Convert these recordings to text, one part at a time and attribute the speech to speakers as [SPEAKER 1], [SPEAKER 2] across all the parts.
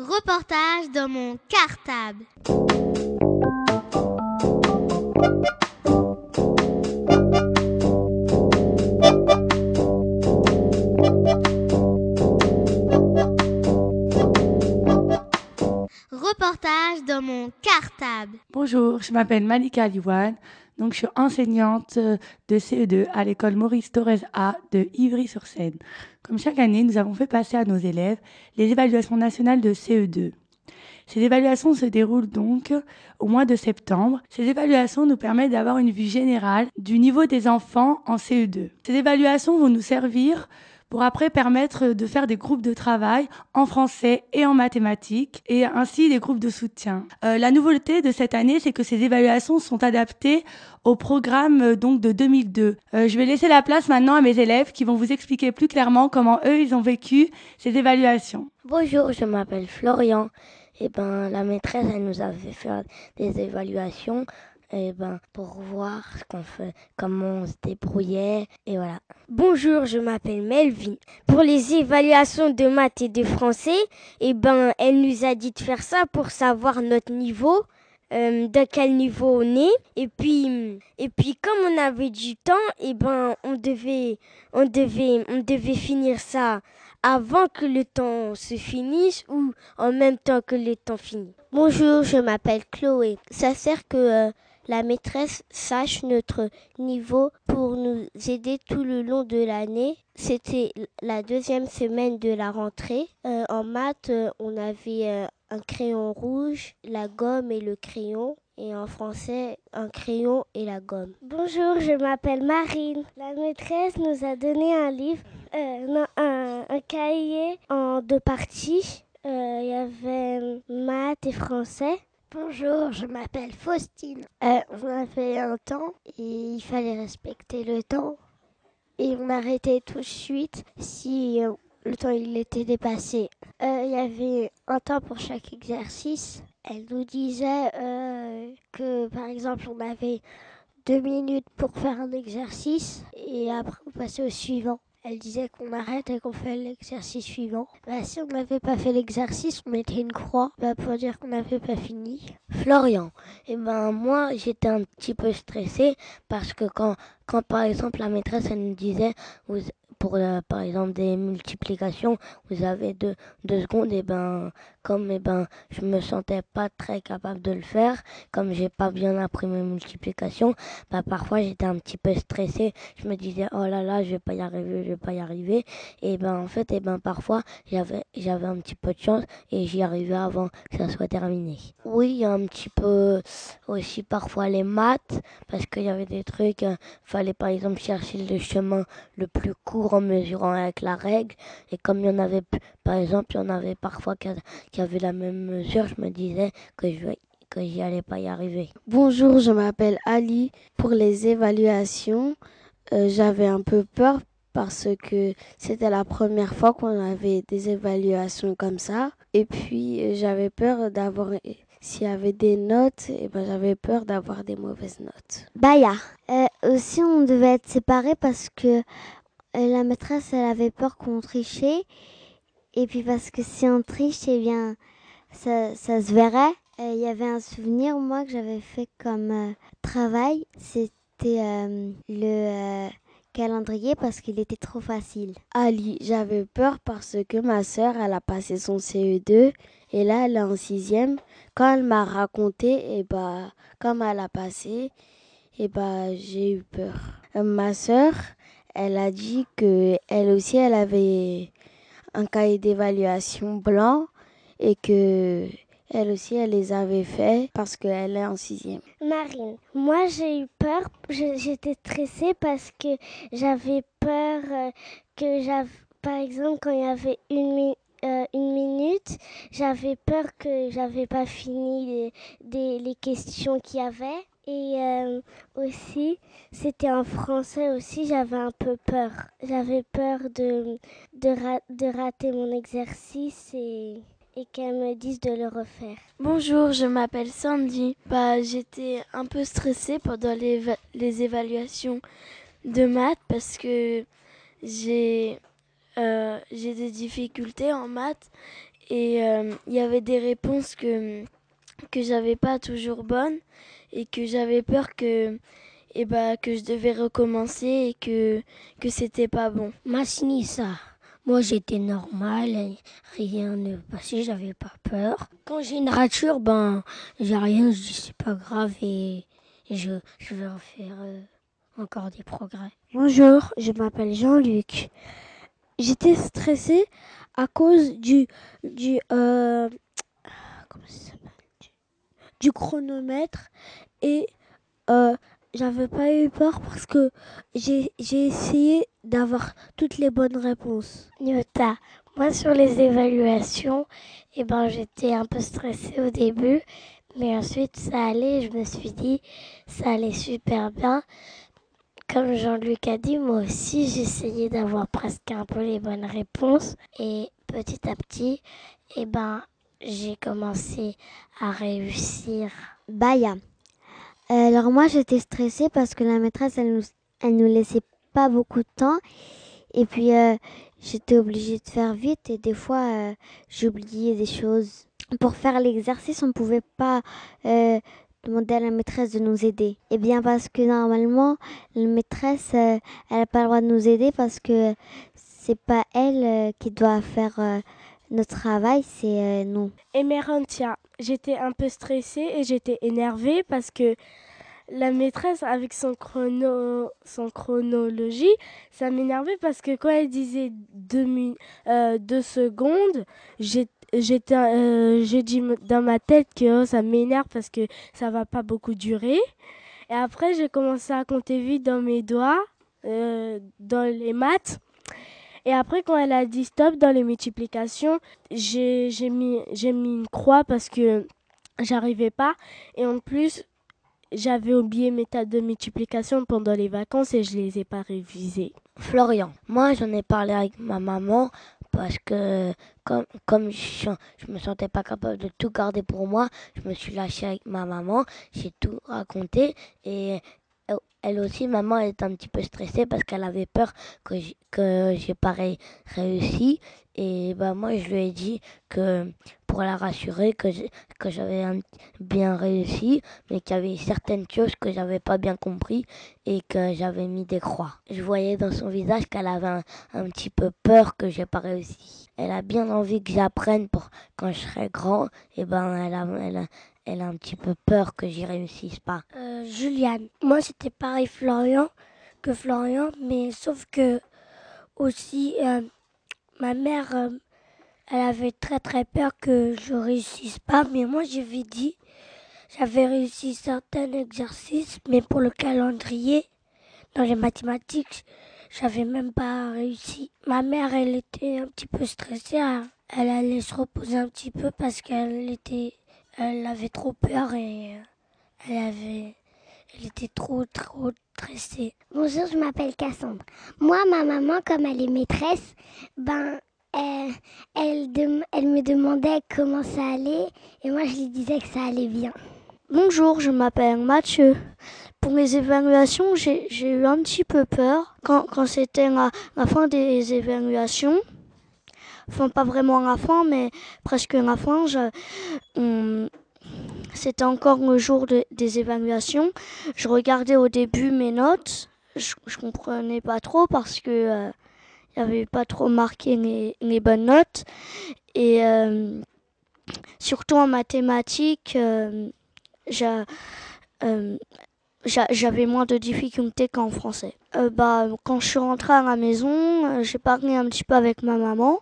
[SPEAKER 1] Reportage dans mon cartable. Reportage dans mon cartable.
[SPEAKER 2] Bonjour, je m'appelle Malika Aliwan. Donc, je suis enseignante de CE2 à l'école Maurice Torres A de Ivry-sur-Seine. Comme chaque année, nous avons fait passer à nos élèves les évaluations nationales de CE2. Ces évaluations se déroulent donc au mois de septembre. Ces évaluations nous permettent d'avoir une vue générale du niveau des enfants en CE2. Ces évaluations vont nous servir pour après permettre de faire des groupes de travail en français et en mathématiques et ainsi des groupes de soutien. Euh, la nouveauté de cette année, c'est que ces évaluations sont adaptées au programme euh, donc de 2002. Euh, je vais laisser la place maintenant à mes élèves qui vont vous expliquer plus clairement comment eux ils ont vécu ces évaluations.
[SPEAKER 3] Bonjour, je m'appelle Florian. Et eh ben la maîtresse elle nous a fait des évaluations et ben, pour voir ce qu'on fait, comment on se débrouillait, et voilà.
[SPEAKER 4] Bonjour, je m'appelle Melvin. Pour les évaluations de maths et de français, et ben, elle nous a dit de faire ça pour savoir notre niveau. Euh, de quel niveau on est et puis et puis comme on avait du temps et ben on devait on devait on devait finir ça avant que le temps se finisse ou en même temps que le temps finit.
[SPEAKER 5] Bonjour, je m'appelle Chloé. Ça sert que euh, la maîtresse sache notre niveau pour nous aider tout le long de l'année. C'était la deuxième semaine de la rentrée. Euh, en maths, euh, on avait euh, un crayon rouge, la gomme et le crayon. Et en français, un crayon et la gomme.
[SPEAKER 6] Bonjour, je m'appelle Marine. La maîtresse nous a donné un livre, un, un, cahier en deux parties. Il y avait maths et français.
[SPEAKER 7] Bonjour, je m'appelle Faustine. Euh, on avait un temps et il fallait respecter le temps. Et on arrêtait tout de suite si euh, le temps il était dépassé. Euh, il y avait un temps pour chaque exercice. Elle nous disait euh, que par exemple on avait deux minutes pour faire un exercice et après on passait au suivant. Elle disait qu'on arrête et qu'on fait l'exercice suivant. Bah, si on n'avait pas fait l'exercice, on mettait une croix bah, pour dire qu'on n'avait pas fini.
[SPEAKER 3] Florian, eh ben moi j'étais un petit peu stressée parce que quand, quand par exemple la maîtresse elle nous disait vous, pour euh, par exemple des multiplications, vous avez deux, deux secondes, et ben comme et ben je me sentais pas très capable de le faire, comme j'ai pas bien appris mes multiplications, bah parfois j'étais un petit peu stressée. Je me disais oh là là, je vais pas y arriver, je vais pas y arriver. Et ben en fait et ben parfois j'avais j'avais un petit peu de chance et j'y arrivais avant que ça soit terminé. Oui, un petit peu aussi parfois les maths parce qu'il y avait des trucs, euh, fallait par exemple chercher le chemin le plus court en mesurant avec la règle. Et comme il y en avait, par exemple, il y en avait parfois qui, avaient la même mesure, je me disais que je que j'y allais pas y arriver.
[SPEAKER 8] Bonjour, je m'appelle Ali. Pour les évaluations, euh, j'avais un peu peur parce que c'était la première fois qu'on avait des évaluations comme ça. Et puis j'avais peur d'avoir s'il y avait des notes, et ben j'avais peur d'avoir des mauvaises notes.
[SPEAKER 5] Baya. Euh, aussi, on devait être séparés parce que la maîtresse, elle avait peur qu'on trichait. Et puis parce que si on triche, eh bien, ça, ça se verrait. Il y avait un souvenir, moi, que j'avais fait comme euh, travail. C'était euh, le euh, calendrier parce qu'il était trop facile.
[SPEAKER 8] Ali, j'avais peur parce que ma sœur, elle a passé son CE2 et là, elle est en sixième. Quand elle m'a raconté, et eh bah, comme elle a passé, et eh bah, j'ai eu peur. ma sœur, elle a dit que elle aussi elle avait un cahier d'évaluation blanc et que elle aussi elle les avait fait parce qu'elle est en sixième.
[SPEAKER 6] Marine, moi j'ai eu peur, j'étais stressée parce que j'avais peur euh, que j'avais, par exemple quand il y avait une, euh, une minute, j'avais peur que j'avais pas fini les, les questions qu'il y avait. Et euh, aussi, c'était en français aussi, j'avais un peu peur. J'avais peur de, de, rater mon exercice et, et qu'elle me dise de le refaire.
[SPEAKER 9] Bonjour, je m'appelle Sandy. Bah, J'étais un peu stressée pendant les, les évaluations de maths parce que j'ai euh, des difficultés en maths et euh, il y avait des réponses que que j'avais pas toujours bonnes et que j'avais peur que et bah que je devais recommencer et que que c'était pas bon.
[SPEAKER 3] ça. Moi, j'étais normal, rien ne passait, j'avais pas peur. Quand j'ai une rature, ben, j'ai rien, je dis c'est pas grave et je, je vais en faire euh, encore des progrès.
[SPEAKER 10] Bonjour, je m'appelle Jean-Luc. J'étais stressée à cause du, du, euh, comment ça du, chronomètre et euh, j'avais pas eu peur parce que j'ai essayé d'avoir toutes les bonnes réponses.
[SPEAKER 7] Nyota, moi sur les évaluations, eh ben, j'étais un peu stressée au début, mais ensuite ça allait, je me suis dit ça allait super bien. Comme Jean-Luc a dit, moi aussi j'essayais d'avoir presque un peu les bonnes réponses et petit à petit, eh ben, j'ai commencé à réussir.
[SPEAKER 5] Baya. Euh, alors moi j'étais stressée parce que la maîtresse elle nous, elle nous laissait pas beaucoup de temps et puis euh, j'étais obligée de faire vite et des fois euh, j'oubliais des choses. Pour faire l'exercice on pouvait pas demander à la maîtresse de nous aider. Eh bien parce que normalement la maîtresse elle n'a pas le droit de nous aider parce que c'est pas elle qui doit faire notre travail, c'est nous.
[SPEAKER 10] Et Mérantia, j'étais un peu stressée et j'étais énervée parce que la maîtresse avec son chrono son chronologie ça m'énervait parce que quand elle disait deux, euh, secondes euh, j'ai dit dans ma tête que oh, ça m'énerve parce que ça va pas beaucoup durer et après j'ai commencé à compter vite dans mes doigts euh, dans les maths et après, quand elle a dit stop dans les multiplications, j'ai mis, mis une croix parce que j'arrivais pas. Et en plus, j'avais oublié mes tas de multiplication pendant les vacances et je les ai pas révisées.
[SPEAKER 3] Florian, moi j'en ai parlé avec ma maman parce que comme, comme je, je me sentais pas capable de tout garder pour moi, je me suis lâchée avec ma maman, j'ai tout raconté et elle aussi, maman, elle était un petit peu stressée parce qu'elle avait peur que j'ai pas réussi. Et bah, moi, je lui ai dit que pour la rassurer, que j'avais bien réussi, mais qu'il y avait certaines choses que j'avais pas bien compris et que j'avais mis des croix. Je voyais dans son visage qu'elle avait un, petit peu peur que j'ai pas réussi. Elle a bien envie que j'apprenne pour quand je serai grand. Et ben, elle elle a, elle a un petit peu peur que j'y réussisse pas.
[SPEAKER 7] Euh, Juliane, moi c'était pareil Florian que Florian, mais sauf que aussi euh, ma mère, euh, elle avait très très peur que je réussisse pas, mais moi j'avais dit, j'avais réussi certains exercices, mais pour le calendrier, dans les mathématiques, j'avais même pas réussi. Ma mère, elle était un petit peu stressée, hein. elle allait se reposer un petit peu parce qu'elle était elle avait trop peur et euh, elle avait, elle était trop, trop stressée.
[SPEAKER 6] Bonjour, je m'appelle Cassandre. Moi, ma maman, comme elle est maîtresse, ben, elle, elle, elle me demandait comment ça allait et moi, je lui disais que ça allait bien.
[SPEAKER 10] Bonjour, je m'appelle Mathieu. Pour mes évaluations, j'ai eu un petit peu peur quand, quand c'était la, la fin des évaluations enfin pas vraiment la fin, mais presque la fin. C'était encore le jour des évaluations. Je regardais au début mes notes. Je, je comprenais pas trop parce que euh, avait pas trop marqué les, bonnes notes. Et euh, surtout en mathématiques, euh, j'ai j'avais moins de difficultés qu'en français. Euh, bah, quand je suis rentrée à la maison, euh, j'ai parlé un petit peu avec ma maman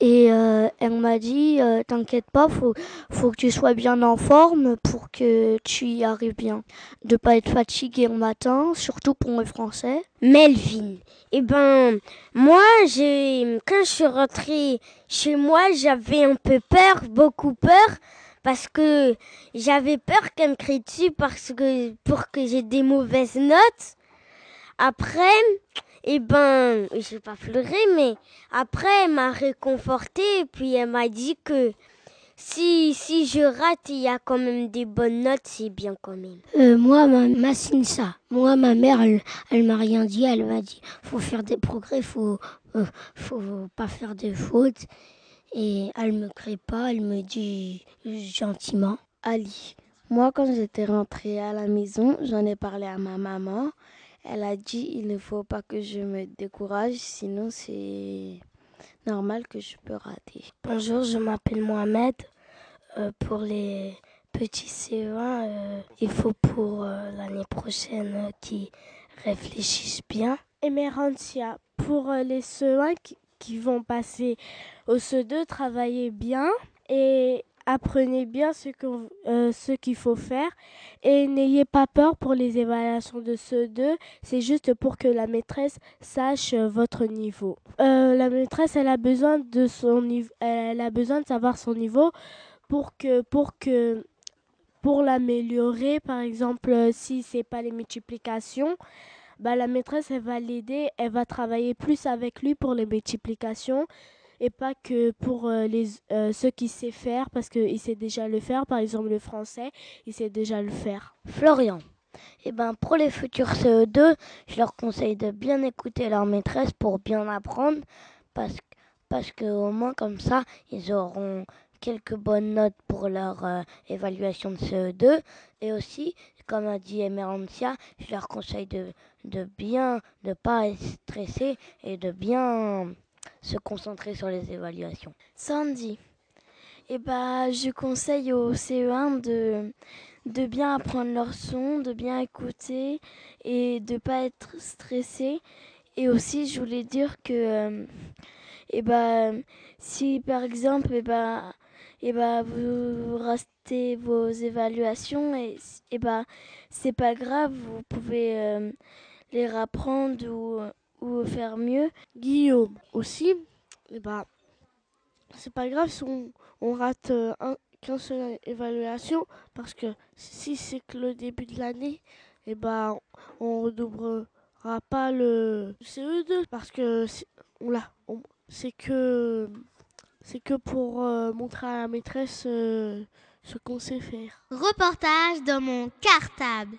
[SPEAKER 10] et euh, elle m'a dit T'inquiète pas, faut, faut que tu sois bien en forme pour que tu y arrives bien. De pas être fatiguée le matin, surtout pour le français.
[SPEAKER 4] Melvin, eh ben, moi, j'ai, quand je suis rentrée chez moi, j'avais un peu peur, beaucoup peur parce que j'avais peur qu'elle me crie dessus parce que pour que j'ai des mauvaises notes. Après, eh ben, je vais pas pleurer, mais après, elle m'a réconforté et puis elle m'a dit que si, si je rate, il y a quand même des bonnes notes, c'est bien quand même.
[SPEAKER 3] Euh, moi, ma, ma ça. Moi, ma mère, elle, elle m'a rien dit. Elle m'a dit, faut faire des progrès, faut, euh, faut pas faire de fautes. Et elle me crie pas, elle me dit gentiment.
[SPEAKER 8] Ali, moi quand j'étais rentrée à la maison, j'en ai parlé à ma maman. Elle a dit il ne faut pas que je me décourage, sinon c'est normal que je peux rater.
[SPEAKER 6] Bonjour, je m'appelle Mohamed. Euh, pour les petits CE1, euh, il faut pour euh, l'année prochaine qu'ils réfléchissent bien.
[SPEAKER 10] Emerantia, pour les CE1 qui, vont passer au CE2, travaillez bien et apprenez bien ce qu'il euh, qu'il faut faire et n'ayez pas peur pour les évaluations de CE2. C'est juste pour que la maîtresse sache euh, votre niveau. Euh, la maîtresse, elle a besoin de son elle a besoin de savoir son niveau pour que pour que pour l'améliorer. Par exemple, si c'est pas les multiplications, bah, la maîtresse, elle va l'aider, elle va travailler plus avec lui pour les multiplications et pas que pour euh, les, euh, ceux qui sait faire parce qu'il sait déjà le faire. Par exemple, le français, il sait déjà le faire.
[SPEAKER 3] Florian. Eh ben, pour les futurs CE2, je leur conseille de bien écouter leur maîtresse pour bien apprendre parce, parce qu'au moins comme ça, ils auront quelques bonnes notes pour leur euh, évaluation de CE2 et aussi comme a dit Emerantia, je leur conseille de, de bien, de pas être stressé et de bien se concentrer sur les évaluations.
[SPEAKER 9] Sandy, eh ben, je conseille aux CE1 de, de bien apprendre leur son, de bien écouter et de pas être stressé. Et aussi, je voulais dire que, euh, eh ben, si par exemple, eh ben, et bah vous restez vos évaluations et, et bah c'est pas grave, vous pouvez euh, les rapprendre ou, faire mieux.
[SPEAKER 10] Guillaume aussi, et bah c'est pas grave si on, rate euh, seule évaluation parce que si c'est que le début de l'année, et bah on redoublera pas le CE2 parce que on l'a c'est que c'est que pour euh, montrer à la maîtresse euh, ce qu'on sait faire.
[SPEAKER 1] Reportage dans mon cartable.